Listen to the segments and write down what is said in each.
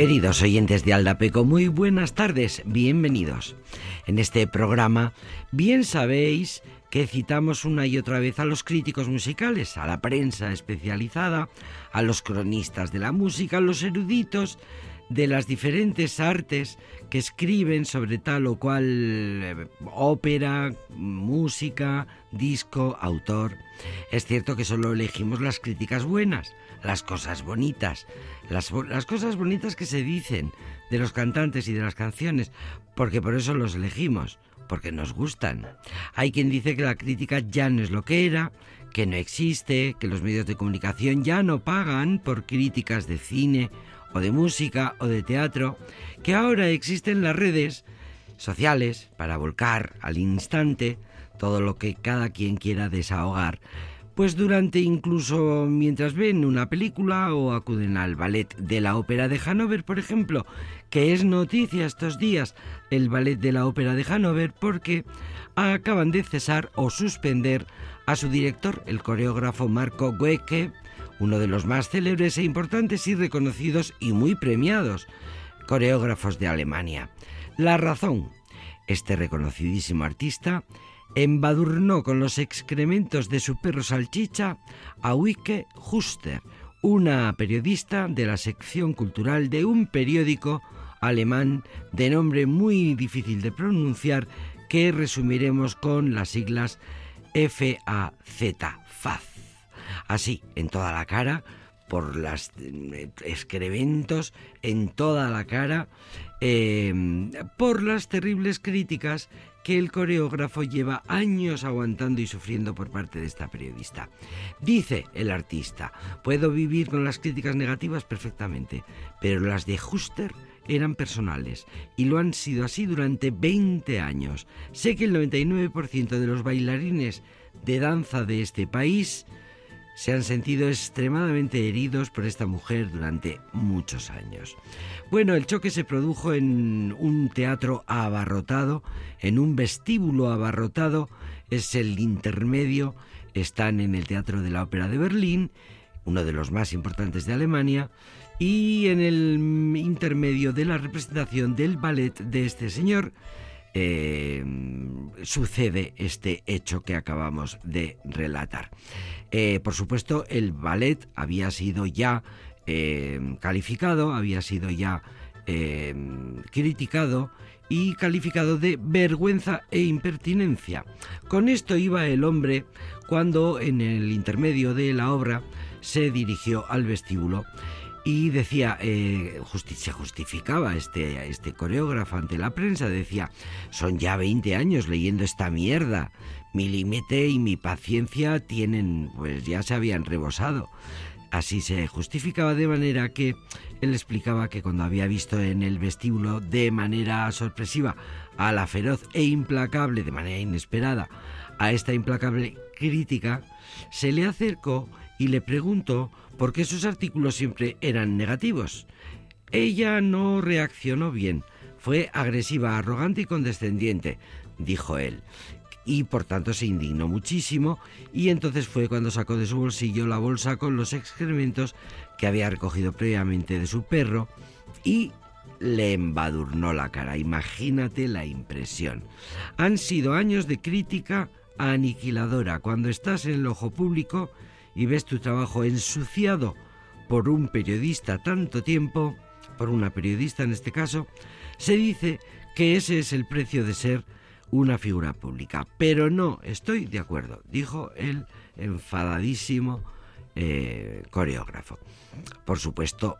Queridos oyentes de Aldapeco, muy buenas tardes, bienvenidos. En este programa, bien sabéis que citamos una y otra vez a los críticos musicales, a la prensa especializada, a los cronistas de la música, a los eruditos de las diferentes artes que escriben sobre tal o cual eh, ópera, música, disco, autor. Es cierto que solo elegimos las críticas buenas, las cosas bonitas, las, las cosas bonitas que se dicen de los cantantes y de las canciones, porque por eso los elegimos, porque nos gustan. Hay quien dice que la crítica ya no es lo que era, que no existe, que los medios de comunicación ya no pagan por críticas de cine o de música o de teatro, que ahora existen las redes sociales para volcar al instante todo lo que cada quien quiera desahogar, pues durante incluso mientras ven una película o acuden al ballet de la ópera de Hannover, por ejemplo, que es noticia estos días el ballet de la ópera de Hannover porque acaban de cesar o suspender a su director, el coreógrafo Marco Goecke, uno de los más célebres e importantes y reconocidos y muy premiados coreógrafos de Alemania. La razón, este reconocidísimo artista embadurnó con los excrementos de su perro salchicha a Wicke Huster, una periodista de la sección cultural de un periódico alemán de nombre muy difícil de pronunciar que resumiremos con las siglas FAZ, FAZ así, en toda la cara, por los eh, excrementos, en toda la cara, eh, por las terribles críticas que el coreógrafo lleva años aguantando y sufriendo por parte de esta periodista. Dice el artista, puedo vivir con las críticas negativas perfectamente, pero las de Huster eran personales y lo han sido así durante 20 años. Sé que el 99% de los bailarines de danza de este país se han sentido extremadamente heridos por esta mujer durante muchos años. Bueno, el choque se produjo en un teatro abarrotado, en un vestíbulo abarrotado, es el intermedio, están en el Teatro de la Ópera de Berlín, uno de los más importantes de Alemania, y en el intermedio de la representación del ballet de este señor, eh, sucede este hecho que acabamos de relatar. Eh, por supuesto, el ballet había sido ya eh, calificado, había sido ya criticado y calificado de vergüenza e impertinencia. Con esto iba el hombre cuando en el intermedio de la obra se dirigió al vestíbulo y decía, eh, se justificaba este, este coreógrafo ante la prensa, decía, son ya 20 años leyendo esta mierda, mi límite y mi paciencia tienen, pues ya se habían rebosado. Así se justificaba de manera que él explicaba que cuando había visto en el vestíbulo de manera sorpresiva a la feroz e implacable, de manera inesperada, a esta implacable crítica, se le acercó y le preguntó por qué sus artículos siempre eran negativos. Ella no reaccionó bien, fue agresiva, arrogante y condescendiente, dijo él, y por tanto se indignó muchísimo y entonces fue cuando sacó de su bolsillo la bolsa con los excrementos que había recogido previamente de su perro y le embadurnó la cara. Imagínate la impresión. Han sido años de crítica aniquiladora. Cuando estás en el ojo público, y ves tu trabajo ensuciado por un periodista tanto tiempo, por una periodista en este caso, se dice que ese es el precio de ser una figura pública. Pero no estoy de acuerdo, dijo el enfadadísimo eh, coreógrafo. Por supuesto,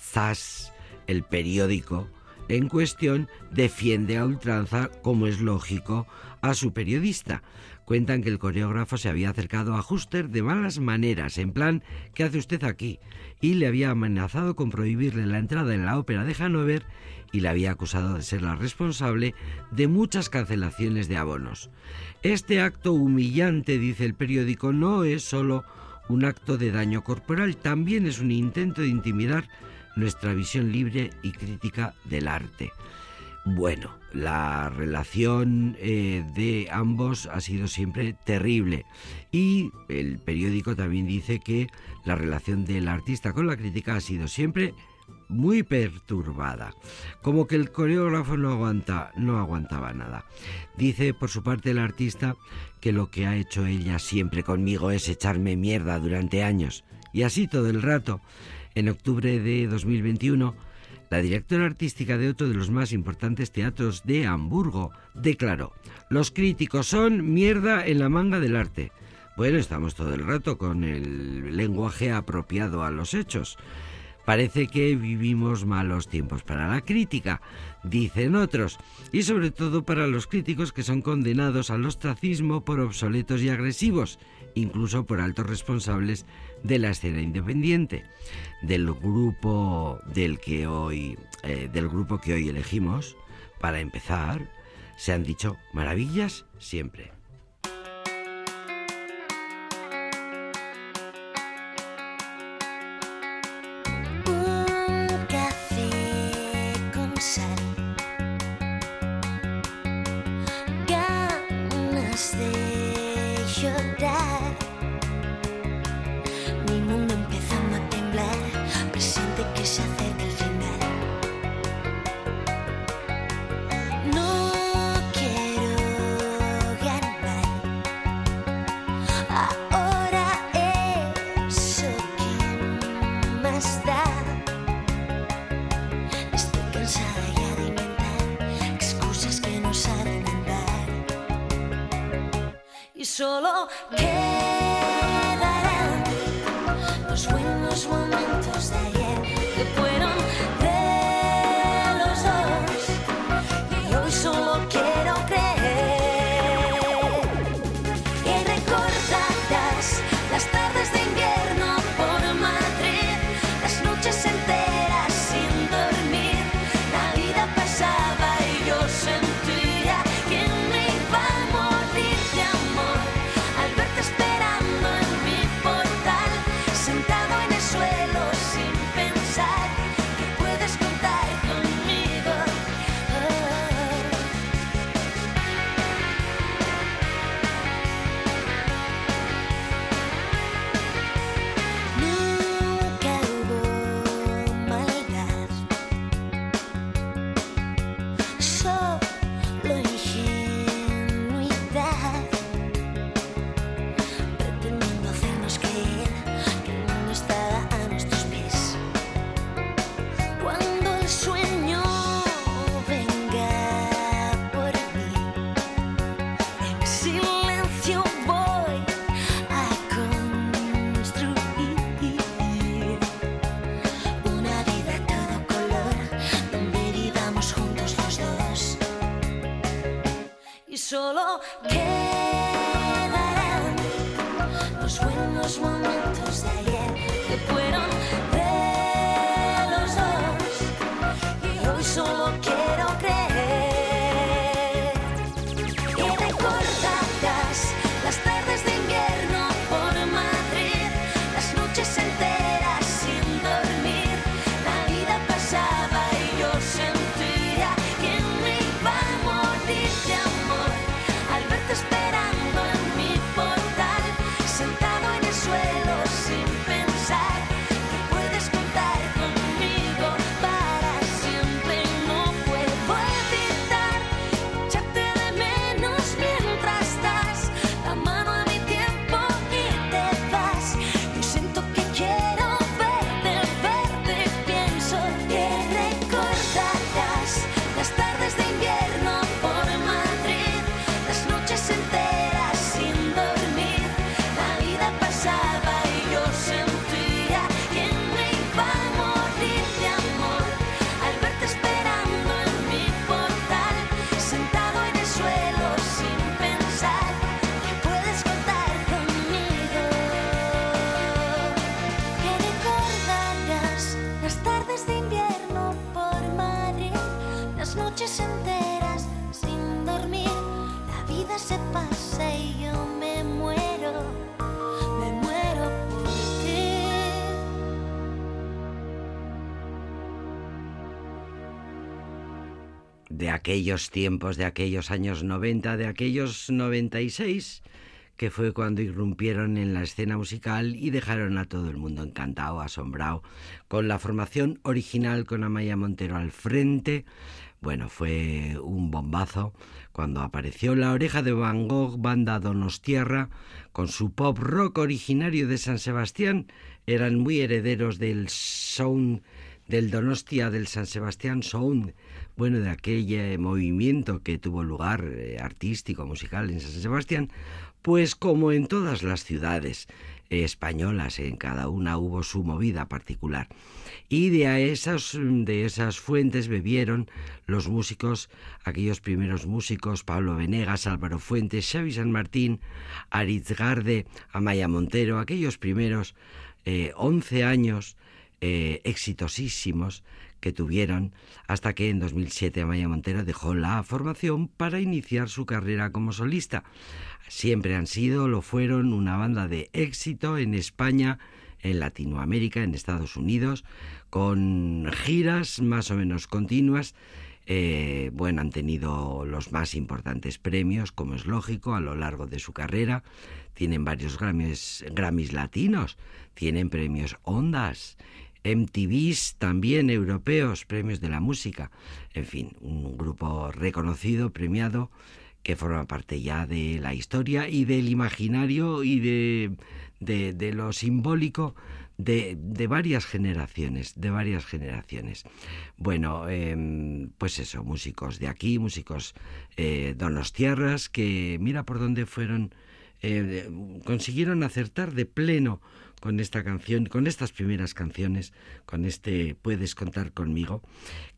ZAS, el periódico en cuestión, defiende a ultranza, como es lógico, a su periodista, Cuentan que el coreógrafo se había acercado a Huster de malas maneras, en plan, ¿qué hace usted aquí? Y le había amenazado con prohibirle la entrada en la ópera de Hannover y le había acusado de ser la responsable de muchas cancelaciones de abonos. Este acto humillante, dice el periódico, no es solo un acto de daño corporal, también es un intento de intimidar nuestra visión libre y crítica del arte. Bueno, la relación eh, de ambos ha sido siempre terrible y el periódico también dice que la relación del artista con la crítica ha sido siempre muy perturbada, como que el coreógrafo no, aguanta, no aguantaba nada. Dice por su parte el artista que lo que ha hecho ella siempre conmigo es echarme mierda durante años, y así todo el rato. En octubre de 2021, la directora artística de otro de los más importantes teatros de Hamburgo declaró, los críticos son mierda en la manga del arte. Bueno, estamos todo el rato con el lenguaje apropiado a los hechos. Parece que vivimos malos tiempos para la crítica, dicen otros, y sobre todo para los críticos que son condenados al ostracismo por obsoletos y agresivos, incluso por altos responsables de la escena independiente, del grupo del que hoy, eh, del grupo que hoy elegimos. Para empezar, se han dicho maravillas siempre. Aquellos tiempos, de aquellos años 90, de aquellos 96, que fue cuando irrumpieron en la escena musical y dejaron a todo el mundo encantado, asombrado, con la formación original con Amaya Montero al frente. Bueno, fue un bombazo cuando apareció La Oreja de Van Gogh, banda Donostierra, con su pop rock originario de San Sebastián, eran muy herederos del sound del Donostia del San Sebastián Sound, bueno, de aquel eh, movimiento que tuvo lugar eh, artístico, musical en San Sebastián, pues como en todas las ciudades eh, españolas, en cada una hubo su movida particular. Y de esas, de esas fuentes bebieron los músicos, aquellos primeros músicos, Pablo Venegas, Álvaro Fuentes, Xavi San Martín, Arizgarde, Amaya Montero, aquellos primeros eh, 11 años eh, exitosísimos que tuvieron hasta que en 2007 Amaya Montero dejó la formación para iniciar su carrera como solista. Siempre han sido, lo fueron, una banda de éxito en España, en Latinoamérica, en Estados Unidos, con giras más o menos continuas. Eh, bueno, han tenido los más importantes premios, como es lógico, a lo largo de su carrera. Tienen varios Grammys, Grammys latinos, tienen premios Ondas, MTVs también europeos, premios de la música. En fin, un grupo reconocido, premiado, que forma parte ya de la historia y del imaginario y de, lo simbólico de, varias generaciones, de varias generaciones. Bueno, eh, pues eso, músicos de aquí, músicos eh, donostiarras, que mira por dónde fueron, eh, consiguieron acertar de pleno con esta canción, con estas primeras canciones, con este Puedes contar conmigo,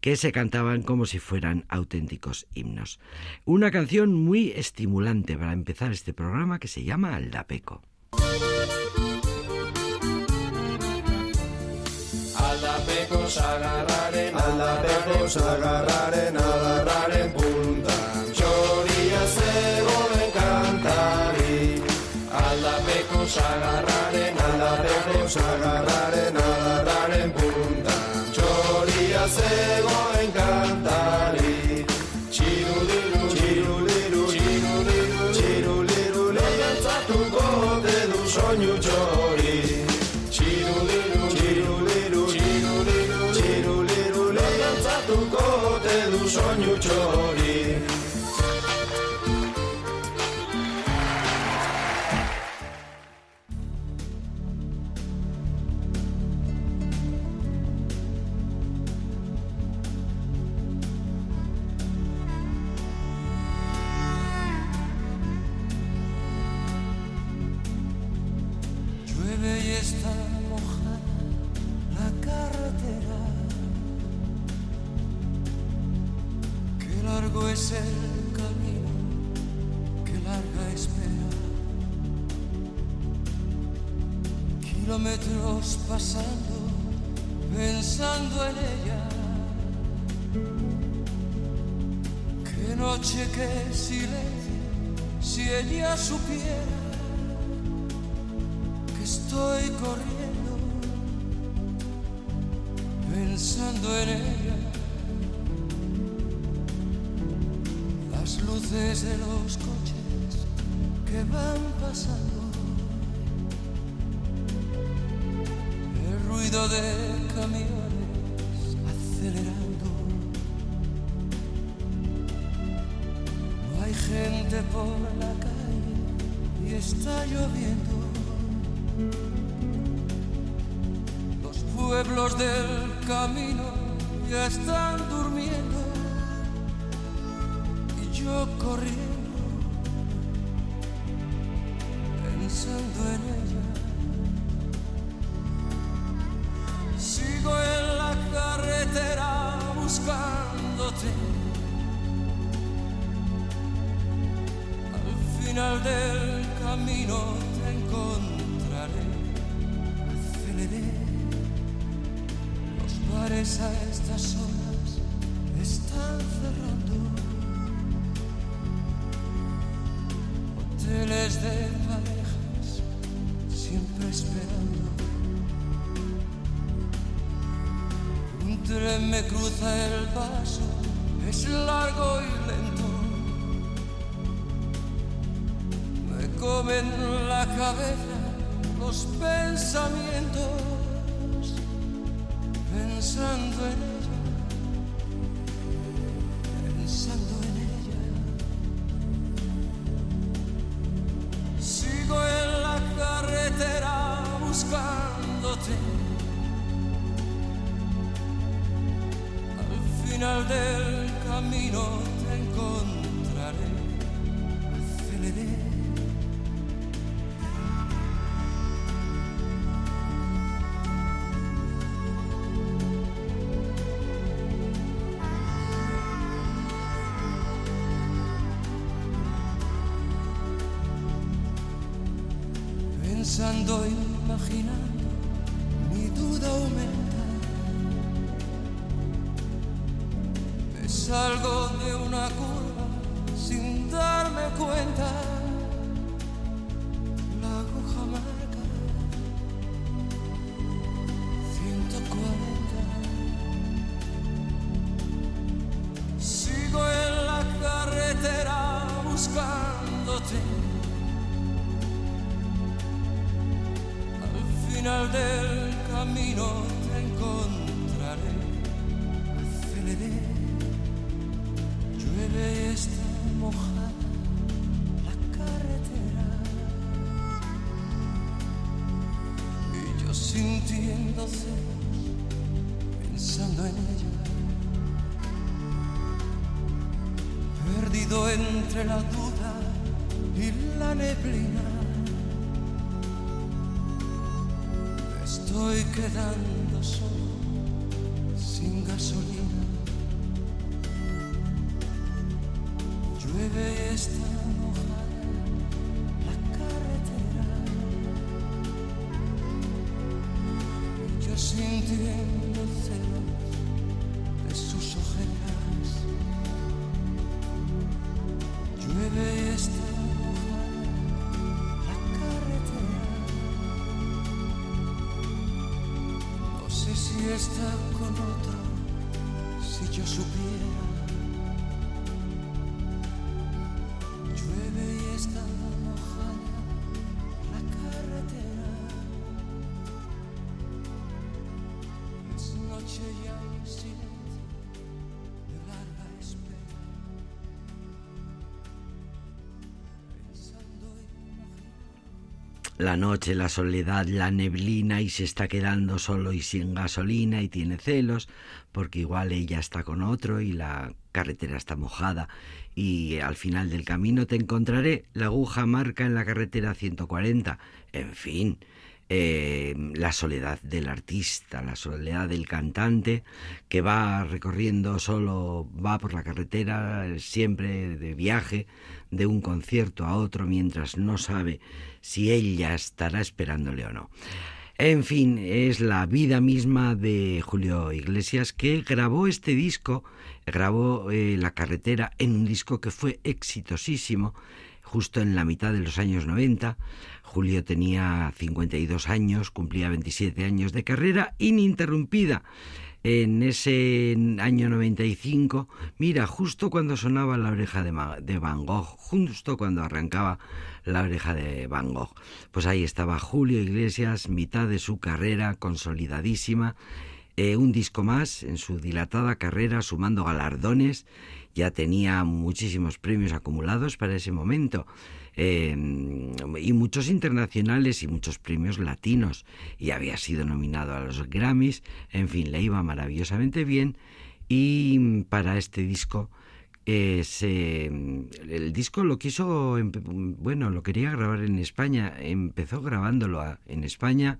que se cantaban como si fueran auténticos himnos. Una canción muy estimulante para empezar este programa que se llama Aldapeco. Aldapekos agarraren, agarraren, agarraren aldapekos agarraren, agarraren puntan. Txoria zegoen kantari, txiruliru, txiruliru, txiruliru, txiruliru, lehentzatuko te du soinu txori. Pensando en ella. Sigo en la carretera buscándote. Al final del camino te encontraré. Aceleré. Los bares a estas horas están cerrando. Me cruza el paso, es largo y lento. Me comen la cabeza los pensamientos pensando en salgo de una curva sin darme cuenta. Quedando solo, La noche, la soledad, la neblina y se está quedando solo y sin gasolina y tiene celos porque igual ella está con otro y la carretera está mojada y al final del camino te encontraré. La aguja marca en la carretera 140. En fin, eh, la soledad del artista, la soledad del cantante que va recorriendo solo, va por la carretera siempre de viaje, de un concierto a otro, mientras no sabe si ella estará esperándole o no. En fin, es la vida misma de Julio Iglesias que grabó este disco, grabó eh, La carretera en un disco que fue exitosísimo justo en la mitad de los años 90. Julio tenía 52 años, cumplía 27 años de carrera ininterrumpida. En ese año 95, mira, justo cuando sonaba la oreja de, Van Gogh, justo cuando arrancaba la oreja de Van Gogh, pues ahí estaba Julio Iglesias, mitad de su carrera consolidadísima, eh, un disco más en su dilatada carrera, sumando galardones, ya tenía muchísimos premios acumulados para ese momento. Eh, y muchos internacionales y muchos premios latinos. Y había sido nominado a los Grammys, en fin, le iba maravillosamente bien. Y para este disco eh, el disco lo quiso, empe- bueno, lo quería grabar en España, empezó grabándolo en España,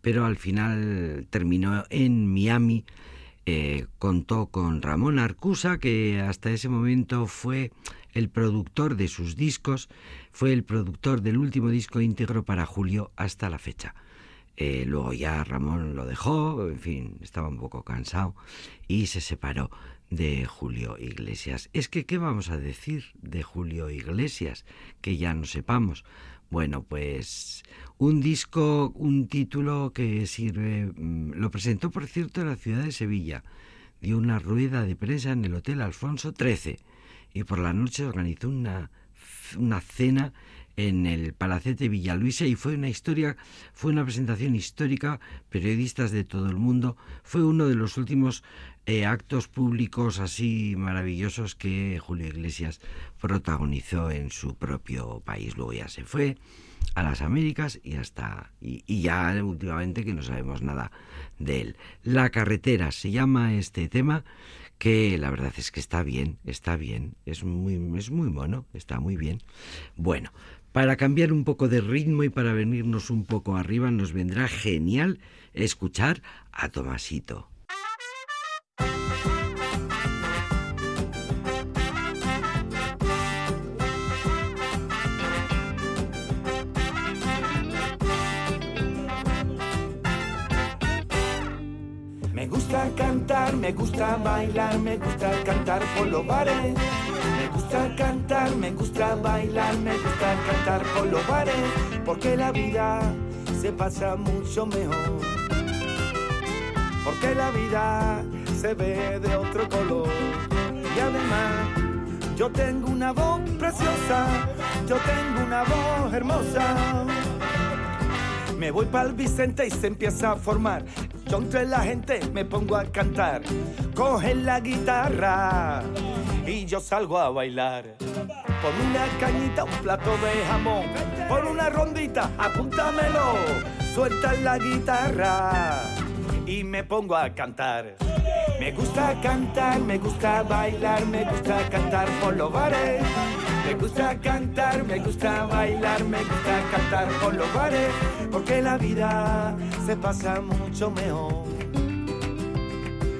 pero al final terminó en Miami. Eh, contó con Ramón Arcusa, que hasta ese momento fue el productor de sus discos, fue el productor del último disco íntegro para Julio hasta la fecha. Eh, luego ya Ramón lo dejó, en fin, estaba un poco cansado y se separó de Julio Iglesias. Es que, ¿qué vamos a decir de Julio Iglesias? Que ya no sepamos. Bueno, pues un disco, un título que sirve, mm, lo presentó por cierto en la ciudad de Sevilla, dio una rueda de prensa en el Hotel Alfonso XIII y por la noche organizó una, una cena en el Palacete Villaluisa y fue una historia, fue una presentación histórica, periodistas de todo el mundo, fue uno de los últimos eh, actos públicos así maravillosos que Julio Iglesias protagonizó en su propio país. Luego ya se fue a las Américas y hasta y, y ya últimamente que no sabemos nada de él. La carretera se llama este tema que la verdad es que está bien, está bien, es muy, es muy mono, está muy bien. Bueno, para cambiar un poco de ritmo y para venirnos un poco arriba, nos vendrá genial escuchar a Tomasito. Me gusta bailar, me gusta cantar por los bares. Me gusta cantar, me gusta bailar, me gusta cantar por los bares. Porque la vida se pasa mucho mejor. Porque la vida se ve de otro color. Y además, yo tengo una voz preciosa, yo tengo una voz hermosa. Me voy para el Vicente y se empieza a formar. Yo entre la gente me pongo a cantar. Cogen la guitarra y yo salgo a bailar. Por una cañita, un plato de jamón. Por una rondita, apúntamelo. Suelta la guitarra y me pongo a cantar. Me gusta cantar, me gusta bailar, me gusta cantar por los bares. Me gusta cantar, me gusta bailar, me gusta cantar por los bares, porque la vida se pasa mucho mejor.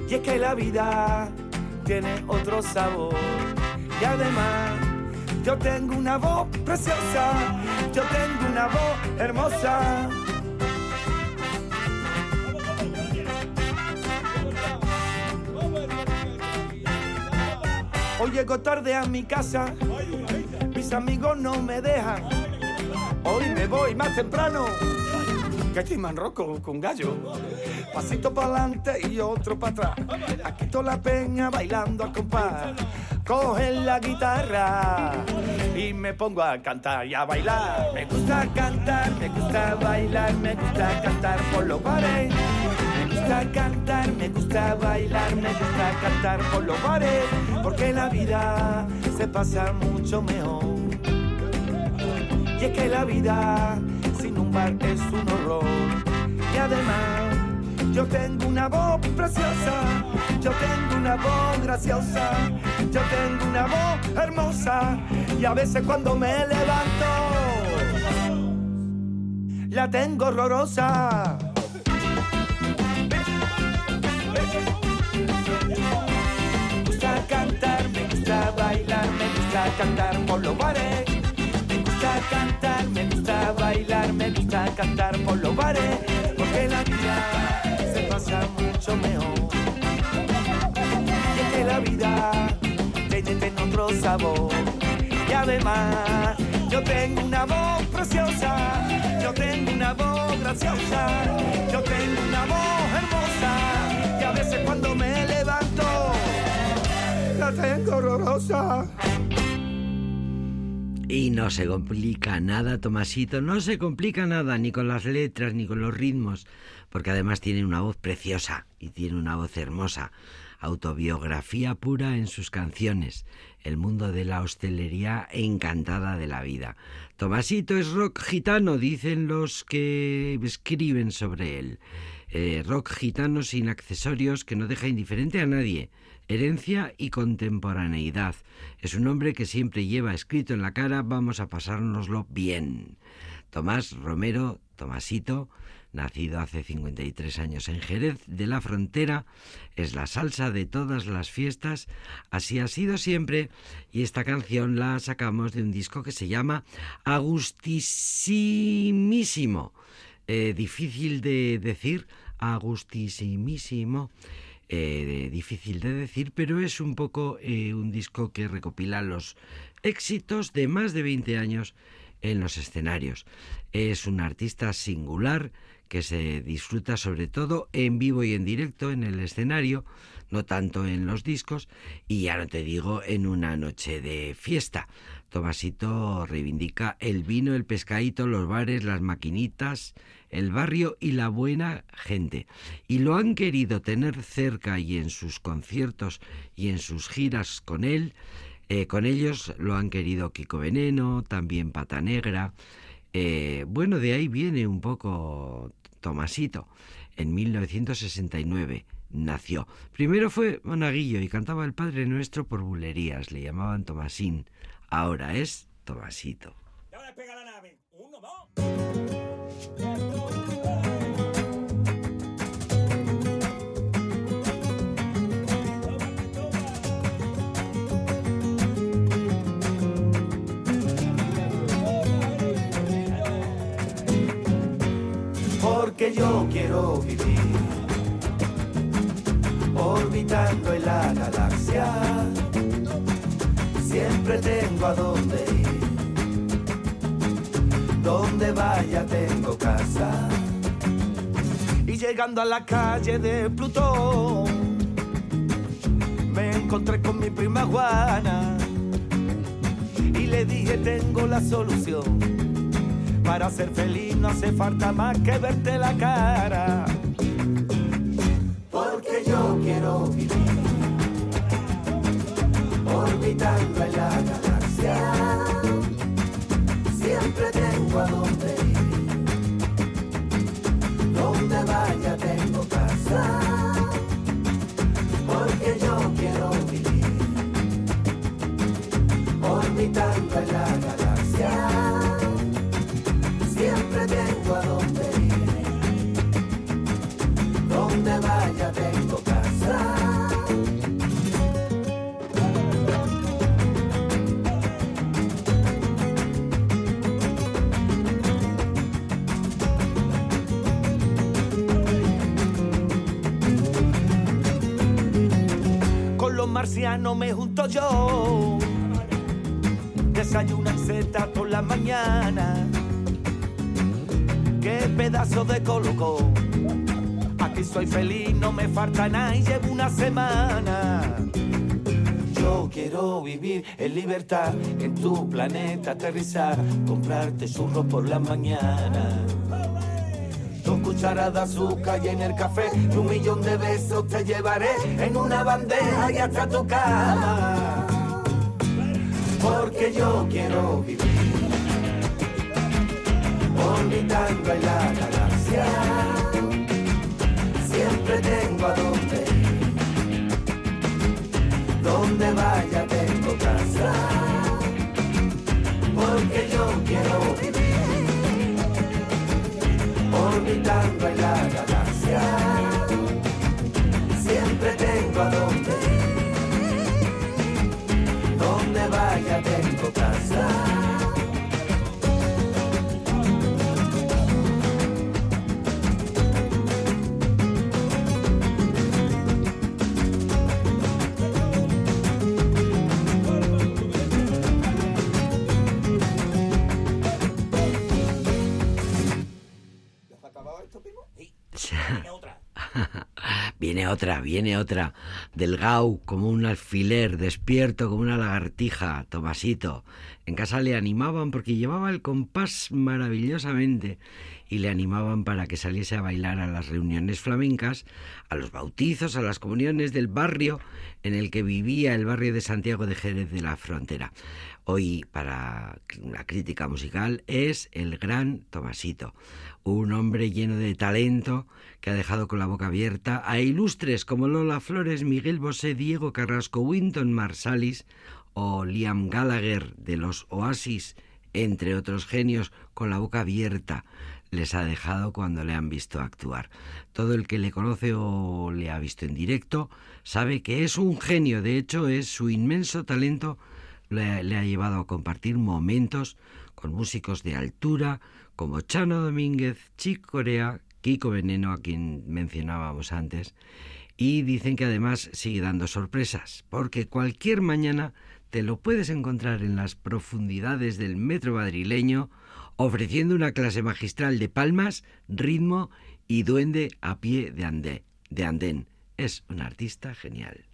Y es que la vida tiene otro sabor. Y además, yo tengo una voz preciosa, yo tengo una voz hermosa. Hoy llego tarde a mi casa, mis amigos no me dejan. Hoy me voy más temprano, que estoy manroco con gallo. Pasito para adelante y otro para atrás. Aquí toda la peña bailando a compás. Cogen la guitarra y me pongo a cantar y a bailar. Me gusta cantar, me gusta bailar, me gusta cantar por los bares. Me gusta cantar, me gusta bailar, me gusta cantar por los bares, porque la vida se pasa mucho mejor. Y es que la vida sin un bar es un horror. Y además, yo tengo una voz preciosa, yo tengo una voz graciosa, yo tengo una voz hermosa. Y a veces cuando me levanto, la tengo horrorosa. Cantar por los bares. Me gusta cantar, me gusta bailar, me gusta cantar por los bares. Porque la vida se pasa mucho mejor. Y que la vida tiene, tiene otro sabor. Y además, yo tengo una voz preciosa, yo tengo una voz graciosa, yo tengo una voz hermosa. Y a veces cuando me levanto, la tengo horrorosa. Y no se complica nada, Tomasito, no se complica nada, ni con las letras, ni con los ritmos, porque además tiene una voz preciosa y tiene una voz hermosa. Autobiografía pura en sus canciones, el mundo de la hostelería encantada de la vida. Tomasito es rock gitano, dicen los que escriben sobre él. Eh, rock gitano sin accesorios que no deja indiferente a nadie herencia y contemporaneidad. Es un hombre que siempre lleva escrito en la cara vamos a pasárnoslo bien. Tomás Romero, Tomasito, nacido hace 53 años en Jerez de la Frontera, es la salsa de todas las fiestas, así ha sido siempre, y esta canción la sacamos de un disco que se llama Agustísimísimo. Eh, difícil de decir, Agustísimísimo eh, difícil de decir, pero es un poco eh, un disco que recopila los éxitos de más de 20 años en los escenarios. Es un artista singular que se disfruta sobre todo en vivo y en directo en el escenario, no tanto en los discos, y ya no te digo en una noche de fiesta. Tomasito reivindica el vino, el pescadito, los bares, las maquinitas, el barrio y la buena gente. Y lo han querido tener cerca y en sus conciertos y en sus giras con él. eh, con ellos lo han querido Kiko Veneno, también Pata Negra. Eh, bueno, de ahí viene un poco Tomasito. En 1969 nació. Primero fue monaguillo y cantaba el Padre Nuestro por bulerías. Le llamaban Tomasín. Ahora es Tomasito. Ahora pega la nave. Uno, dos. porque yo quiero vivir orbitando en la galaxia. Siempre tengo a dónde ir, donde vaya tengo casa. Y llegando a la calle de Plutón, me encontré con mi prima Juana y le dije tengo la solución. Para ser feliz no hace falta más que verte la cara. Porque yo quiero vivir orbitando en la galaxia. Siempre tengo a dónde ir. Donde vaya tengo casa. Porque yo quiero vivir orbitando en la galaxia siempre tengo a dónde ir. Donde vaya Marcianos me junto yo. Desayunan seta por la mañana qué pedazo de colocó. Aquí soy feliz, no me falta nada y llevo una semana. Yo quiero vivir en libertad, en tu planeta aterrizar, comprarte churros por la mañana. Dos cucharadas de azúcar y en el café, y un millón de besos te llevaré en una bandeja y hasta tu cama. Porque yo quiero vivir orbitando en la galaxia. Siempre tengo a dónde ir. Donde vaya tengo casa. Porque yo quiero orbitando en la galaxia. Siempre tengo a dónde ir. Donde vaya tengo casa. Viene otra, viene otra. Delgado como un alfiler, despierto como una lagartija, Tomasito. En casa le animaban porque llevaba el compás maravillosamente y le animaban para que saliese a bailar a las reuniones flamencas, a los bautizos, a las comuniones del barrio en el que vivía el barrio de Santiago de Jerez de la Frontera. Hoy, para la crítica musical, es el gran Tomasito, un hombre lleno de talento que ha dejado con la boca abierta a ilustres como Lola Flores, Miguel Bosé, Diego Carrasco, Winton Marsalis o Liam Gallagher de los Oasis, entre otros genios, con la boca abierta les ha dejado cuando le han visto actuar. Todo el que le conoce o le ha visto en directo sabe que es un genio, de hecho es su inmenso talento le, le ha llevado a compartir momentos con músicos de altura como Chano Domínguez, Chick Corea, Kiko Veneno, a quien mencionábamos antes, y dicen que además sigue dando sorpresas, porque cualquier mañana te lo puedes encontrar en las profundidades del metro madrileño ofreciendo una clase magistral de palmas, ritmo y duende a pie de, de andén. Es un artista genial.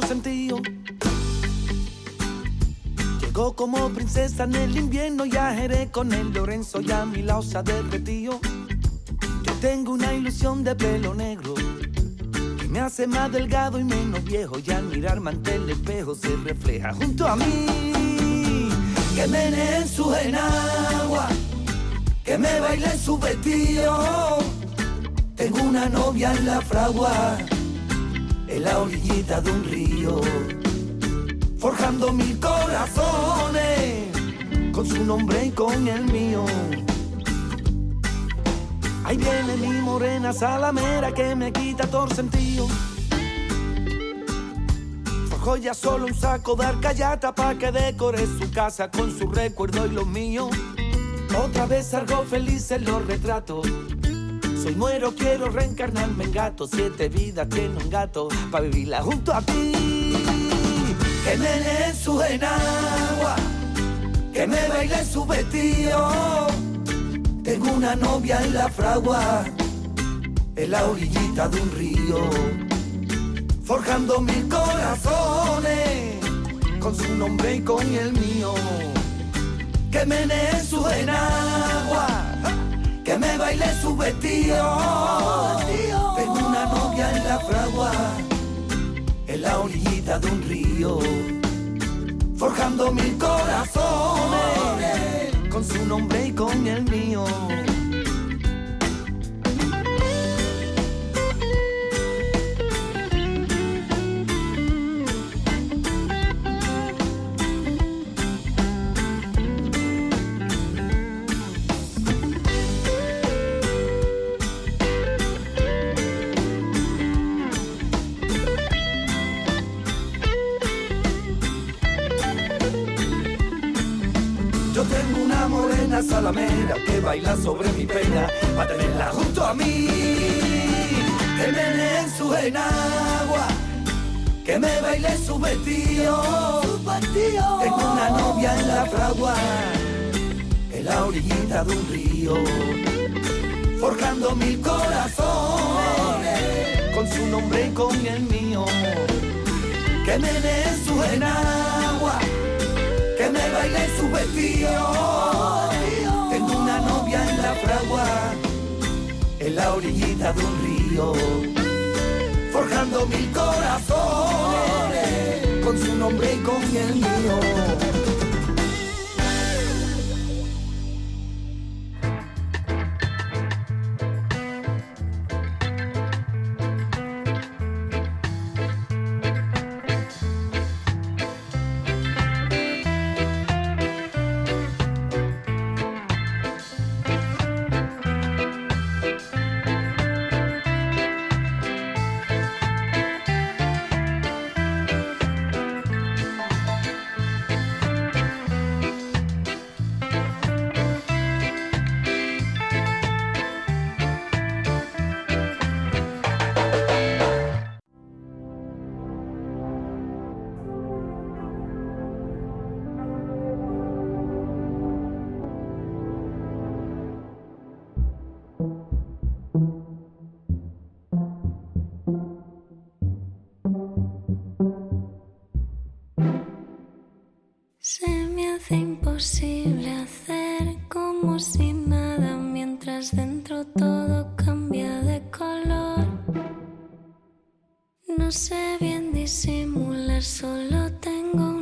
Sentido. Llegó como princesa en el invierno y ajeré con el Lorenzo y a mi lado se ha derretido. Yo tengo una ilusión de pelo negro que me hace más delgado y menos viejo y al mirarme ante el espejo se refleja junto a mí. Que me en su enagua, que me baile en su vestido. Tengo una novia en la fragua, en la orillita de un río, forjando mil corazones, con su nombre y con el mío. Ahí viene mi morena salamera que me quita todo sentido. Forjó ya solo un saco de arcayata pa' que decore su casa con su recuerdo y los míos. Otra vez salgo feliz en los retratos. Soy muero, quiero reencarnarme en gato. Siete vidas tiene un gato para vivirla junto a ti. Que me lee su enagua, que me baile su vestido. Tengo una novia en la fragua, en la orillita de un río, forjando mil corazones con su nombre y con el mío. Que me lee su enagua que me baile su vestido. Tengo una novia en la fragua, en la orillita de un río, forjando mil corazones, con su nombre y con el mío. Una salamera que baila sobre mi pena para tenerla junto a mí. Que me en su enagua, que me baile su vestido. Tengo una novia en la fragua, en la orillita de un río, forjando mil corazones con su nombre y con el mío. Que me en su enagua que me baile su vestido. En la orillita de un río, forjando mil corazones con su nombre y con el mío. Tengo una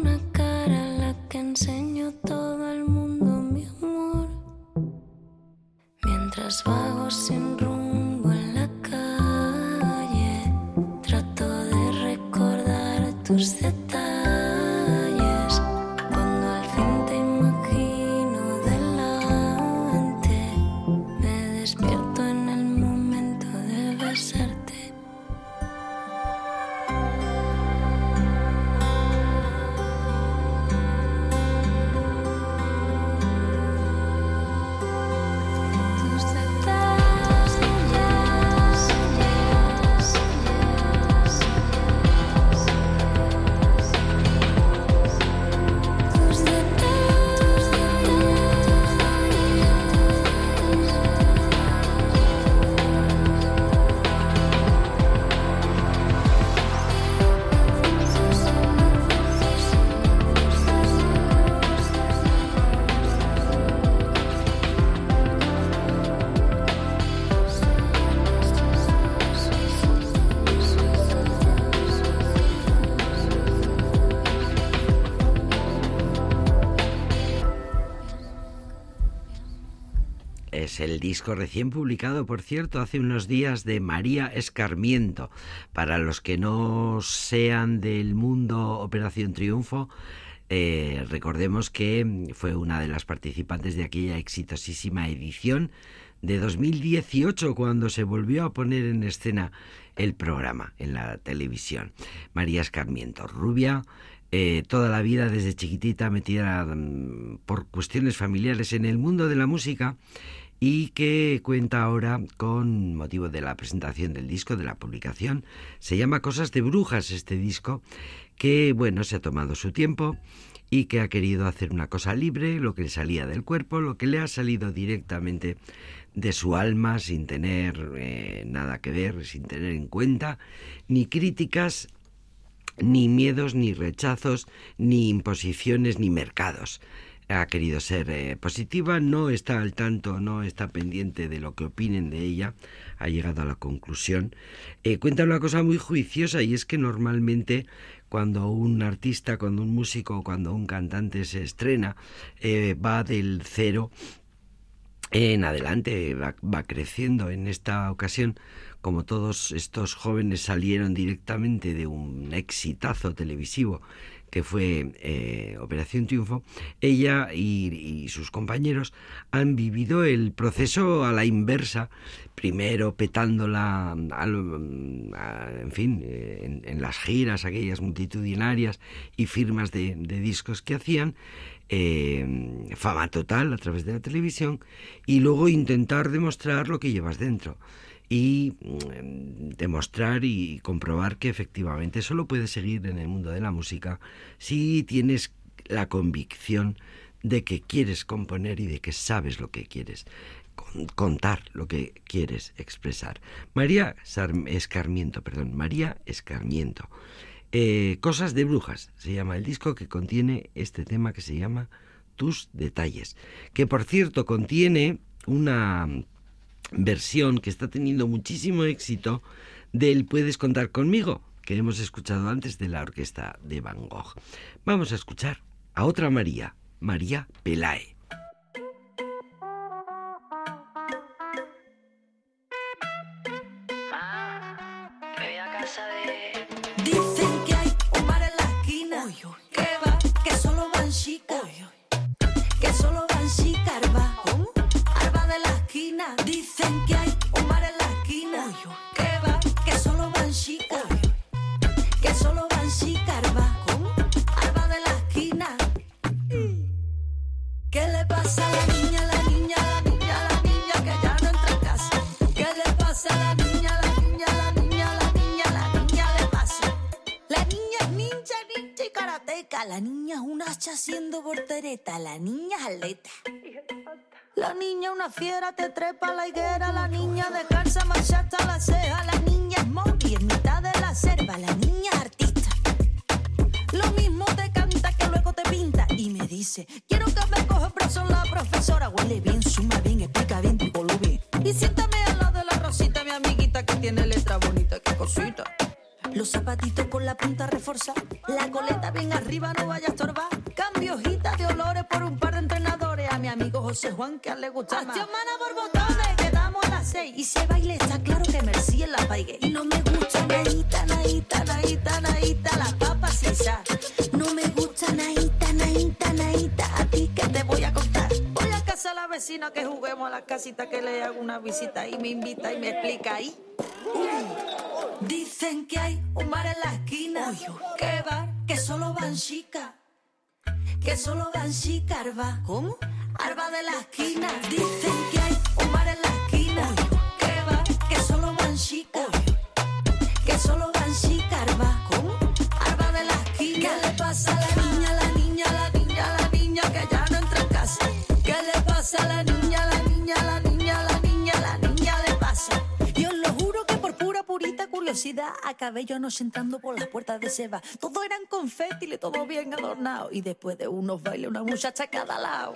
disco recién publicado, por cierto, hace unos días de María Escarmiento. Para los que no sean del mundo Operación Triunfo, eh, recordemos que fue una de las participantes de aquella exitosísima edición de 2018 cuando se volvió a poner en escena el programa en la televisión. María Escarmiento, rubia, eh, toda la vida desde chiquitita metida mm, por cuestiones familiares en el mundo de la música y que cuenta ahora con motivo de la presentación del disco, de la publicación. Se llama Cosas de Brujas este disco, que bueno, se ha tomado su tiempo y que ha querido hacer una cosa libre, lo que le salía del cuerpo, lo que le ha salido directamente de su alma, sin tener eh, nada que ver, sin tener en cuenta ni críticas, ni miedos, ni rechazos, ni imposiciones, ni mercados ha querido ser eh, positiva, no está al tanto, no está pendiente de lo que opinen de ella, ha llegado a la conclusión. Eh, cuenta una cosa muy juiciosa y es que normalmente cuando un artista, cuando un músico, cuando un cantante se estrena, eh, va del cero en adelante, va, va creciendo. En esta ocasión, como todos estos jóvenes salieron directamente de un exitazo televisivo que fue eh, Operación Triunfo, ella y, sus compañeros han vivido el proceso a la inversa, primero petándola, al, en fin, eh, en, las giras, aquellas multitudinarias y firmas de, discos que hacían, eh, fama total a través de la televisión, y luego intentar demostrar lo que llevas dentro y mm, demostrar y comprobar que efectivamente solo puedes seguir en el mundo de la música si tienes la convicción de que quieres componer y de que sabes lo que quieres contar lo que quieres expresar. María Escarmiento, perdón, María Escarmiento. Eh, Cosas de brujas se llama el disco que contiene este tema que se llama Tus detalles, que por cierto contiene una versión que está teniendo muchísimo éxito del Puedes contar conmigo, que hemos escuchado antes de la orquesta de Van Gogh. Vamos a escuchar a otra María, María Pelae. Niña una fiera, te trepa la higuera. La niña descansa, marcha hasta la ceja. La niña es monkey en mitad de la selva. La niña es artista. Lo mismo te canta que luego te pinta y me dice, quiero que me coja brazo la profesora. Huele bien, suma bien, explica bien, tipo lo bien. Y siéntame al lado de la rosita, mi amiguita que tiene letra bonita, qué cosita. Los zapatitos con la punta reforzada, la coleta bien arriba, no vaya a estorbar. Cambio hojita de olores por un par José Juan que a le gusta más. mana por botones, quedamos a las seis. Y se baile, está claro que Mercí en la paigue. Y no me gusta naíta, naíta, naíta, naíta, las papas sin sal. No me gusta naíta, naíta, naíta, a ti que te voy a contar. Voy a casa a la vecina que juguemos a la casita que le hago una visita y me invita y me explica ahí. Dicen que hay un bar en la esquina. ¿Qué bar? Que solo van chicas. Que solo van chicas. ¿Cómo? Arba de la esquina. Dicen que hay un bar en la esquina. ¿Qué bar? Que solo van chicas. Que solo van chicas, arba. ¿Cómo? Arba de la esquina. ¿Qué le pasa a la niña, la niña, la niña, la niña que ya no entra en casa? ¿Qué le pasa a la niña, la niña, la niña, purita curiosidad acabé yo entrando por las puertas de Seba. Todo eran confeti, todo bien adornado. Y después de unos bailes, una muchacha a cada lado.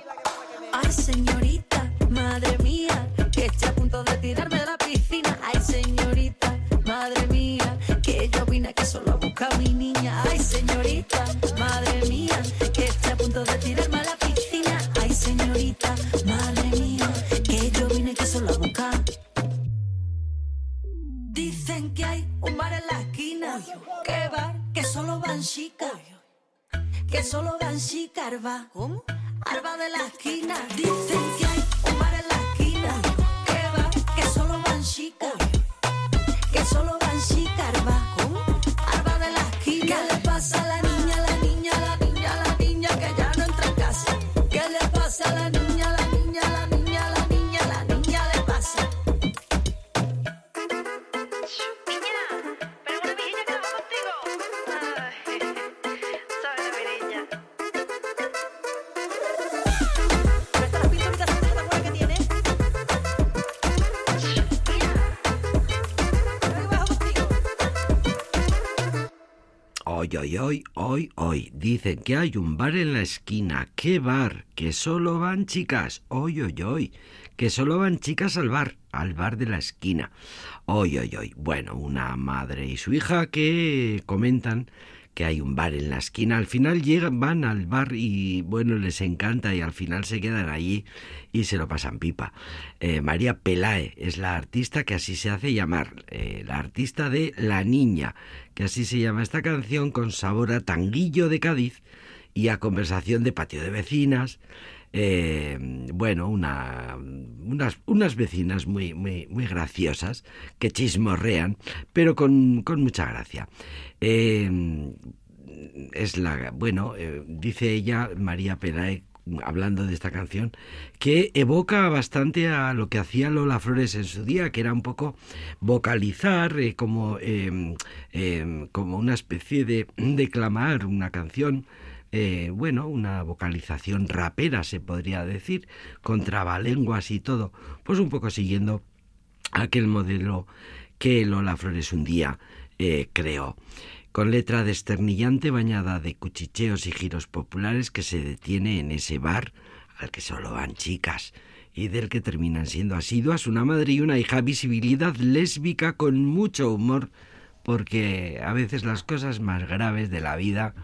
Ay, señorita, madre mía, que estoy a punto de tirarme de la piscina. Ay, señorita, madre mía, que yo vine aquí solo a buscar a mi niña. Ay, señorita, madre mía, que estoy a punto de tirarme a la piscina. Ay, señorita, madre Dicen que hay un bar en la esquina. Que bar, que solo van chicas. Que solo van chicas, arba. Arba de la esquina. Dicen que hay un bar en la esquina. Que bar, que solo van chicas. Que solo van chicas, arba. Hoy, hoy, hoy, hoy. Dicen que hay un bar en la esquina. ¿Qué bar? Que solo van chicas. Hoy, hoy, hoy. Que solo van chicas al bar. Al bar de la esquina. Hoy, hoy, hoy. Bueno, una madre y su hija que comentan que hay un bar en la esquina. Al final llegan, van al bar y bueno, les encanta y al final se quedan allí y se lo pasan pipa. Eh, María Pelae es la artista que así se hace llamar, eh, la artista de La Niña, que así se llama esta canción con sabor a tanguillo de Cádiz y a conversación de patio de vecinas. Eh, bueno, una, unas, unas vecinas muy, muy, muy graciosas que chismorrean, pero con, con mucha gracia. Eh, es la, bueno, eh, dice ella, María Pelae, hablando de esta canción, que evoca bastante a lo que hacía Lola Flores en su día, que era un poco vocalizar, eh, como, eh, eh, como una especie de declamar una canción. eh, bueno, una vocalización rapera se podría decir, con trabalenguas y todo, pues un poco siguiendo aquel modelo que Lola Flores un día eh, creó con letra desternillante bañada de cuchicheos y giros populares que se detiene en ese bar al que solo van chicas y del que terminan siendo asiduas una madre y una hija, visibilidad lésbica con mucho humor, porque a veces las cosas más graves de la vida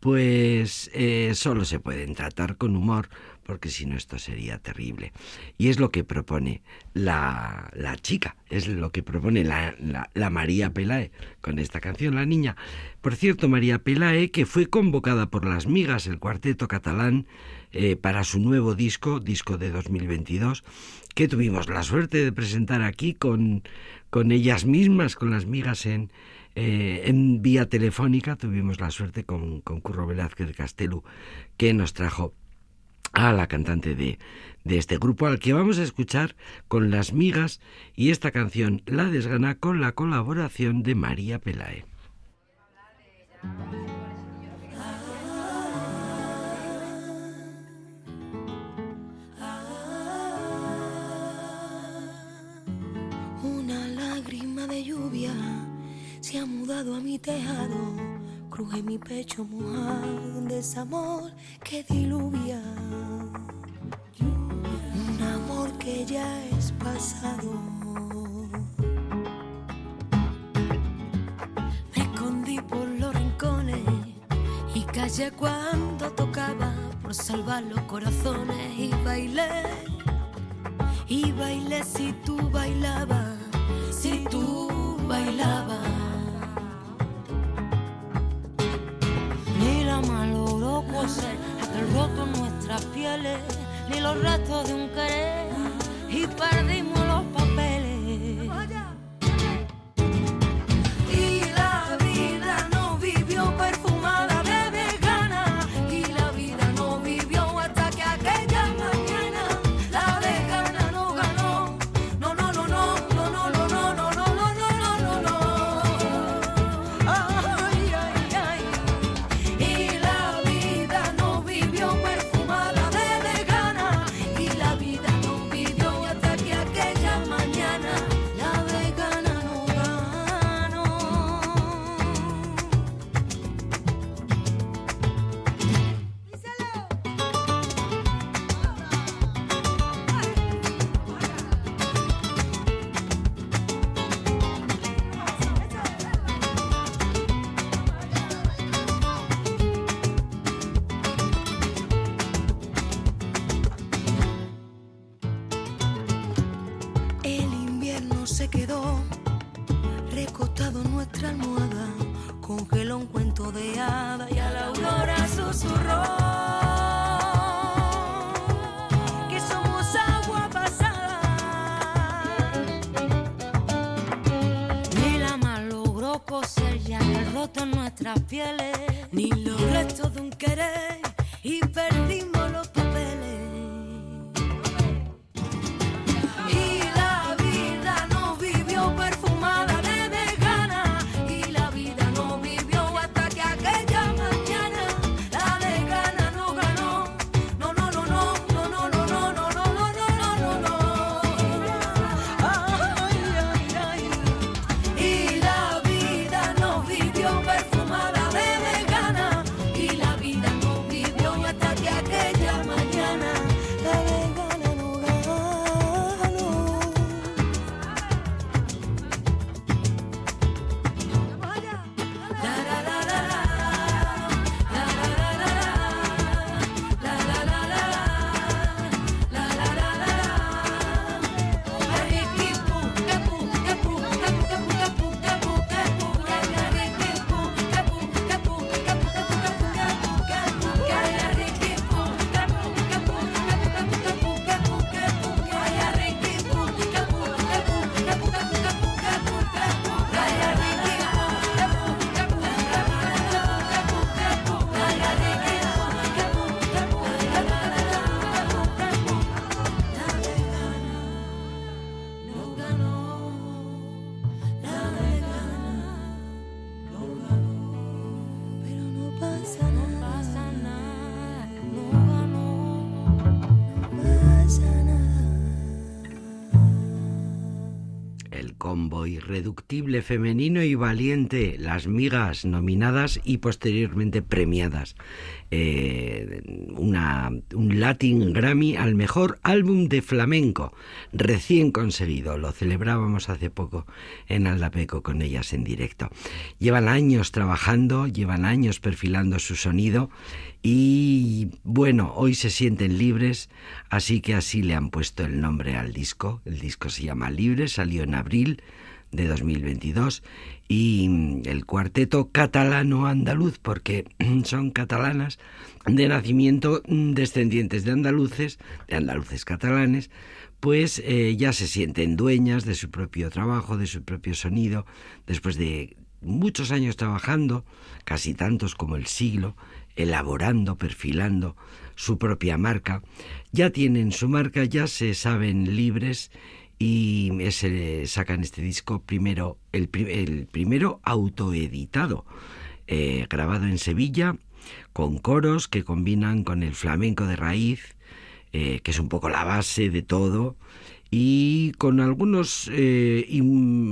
pues eh, solo se pueden tratar con humor, porque si no esto sería terrible. Y es lo que propone la, la chica, es lo que propone la, la, María Pelae con esta canción, la niña. Por cierto, María Pelae, que fue convocada por las migas, el cuarteto catalán, eh, para su nuevo disco, disco de 2022, que tuvimos la suerte de presentar aquí con, con ellas mismas, con las migas en, eh, en vía telefónica. Tuvimos la suerte con, con Curro Velázquez Castelu, que nos trajo a la cantante de, de este grupo, al que vamos a escuchar con las migas y esta canción, La Desgana, con la colaboración de María Pelae. Una lágrima de lluvia se ha mudado a mi tejado, cruje mi pecho mojado, un desamor que diluvia. Un amor que ya es pasado. Me escondí por los rincones y callé cuando tocaba por salvar los corazones y bailé. Y bailé si tú bailabas, si tú bailabas. Maloro coser aquel roto en nuestras pieles, ni los restos de un querer, y perdimos get it. Irreductible femenino y valiente, las migas nominadas y posteriormente premiadas. Eh, una, un Latin Grammy al mejor álbum de flamenco, recién conseguido. Lo celebrábamos hace poco en Aldapeco con ellas en directo. Llevan años trabajando, llevan años perfilando su sonido y bueno, hoy se sienten libres, así que así le han puesto el nombre al disco. El disco se llama Libre, salió en abril de 2022 y mm, el cuarteto catalano-andaluz, porque son catalanas de nacimiento mm, descendientes de andaluces, de andaluces catalanes, pues eh, ya se sienten dueñas de su propio trabajo, de su propio sonido, después de muchos años trabajando, casi tantos como el siglo, elaborando, perfilando su propia marca, ya tienen su marca, ya se saben libres y se sacan este disco primero, el, el primero autoeditado, eh, grabado en Sevilla, con coros que combinan con el flamenco de raíz, eh, que es un poco la base de todo, y con algunos eh,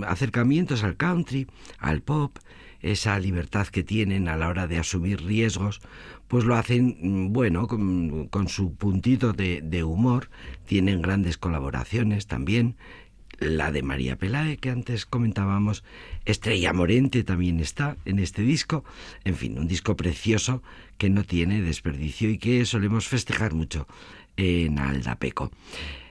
acercamientos al country, al pop, esa libertad que tienen a la hora de asumir riesgos, pues lo hacen, mm, bueno, con, su puntito de, de humor, tienen grandes colaboraciones también, la de María Pelae que antes comentábamos, Estrella Morente también está en este disco, en fin, un disco precioso que no tiene desperdicio y que solemos festejar mucho en Aldapeco.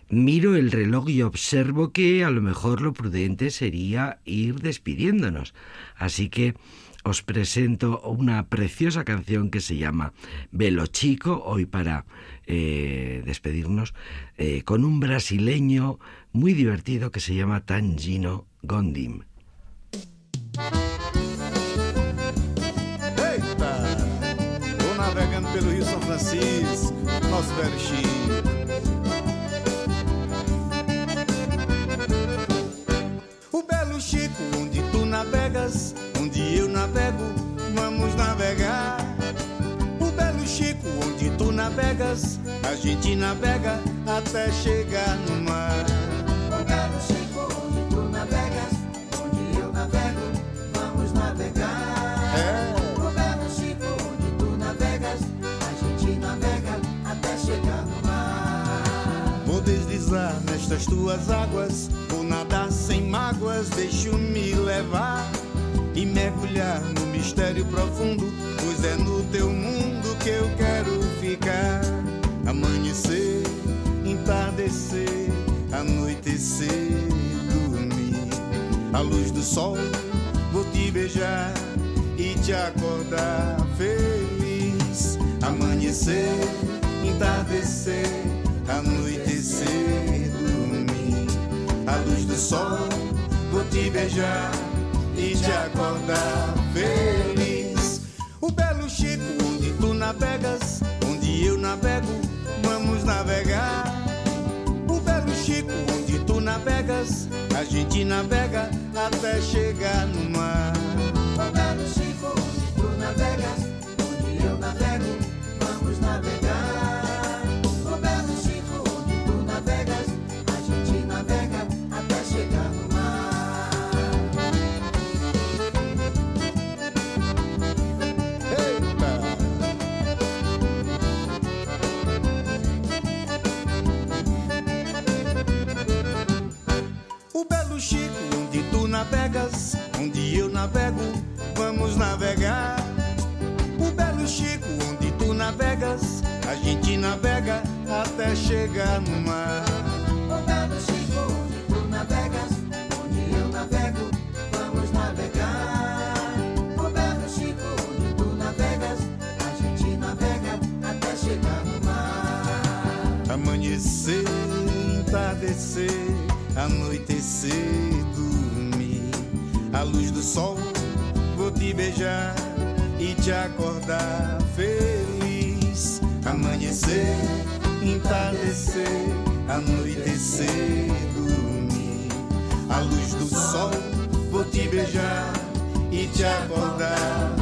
Miro el reloj y observo que a lo mejor lo prudente sería ir despidiéndonos, así que os presento una preciosa canción que se llama Velo Chico, hoy para eh, despedirnos, eh, con un brasileño muy divertido que se llama Tangino Gondim. Navegas, onde eu navego, vamos navegar. O belo Chico, onde tu navegas, a gente navega até chegar no mar. O belo Chico, onde tu navegas, onde eu navego, vamos navegar. É. O belo Chico, onde tu navegas, a gente navega até chegar no mar. Vou deslizar nestas tuas águas, nadar sem mágoas, deixo-me levar e mergulhar no mistério profundo, pois é no teu mundo que eu quero ficar. Amanhecer, entardecer, anoitecer, dormir. A luz do sol, vou te beijar e te acordar feliz. Amanhecer, entardecer, anoitecer. A luz do sol, vou te beijar e te acordar feliz. O belo Chico, onde tu navegas, onde eu navego, vamos navegar. O belo Chico, onde tu navegas, a gente navega até chegar no mar. O belo Chico, onde tu navegas, navegas, onde eu navego, vamos navegar. O belo Chico, onde tu navegas, a gente navega até chegar no mar. O belo Chico, onde tu navegas, onde eu navego, vamos navegar. O belo Chico, onde tu navegas, a gente navega até chegar no mar. Amanhecer, entardecer, anoitecer. A luz do sol, vou te beijar e te acordar feliz. Amanhecer, entardecer, anoitecer, dormir. A luz do sol, vou te beijar e te acordar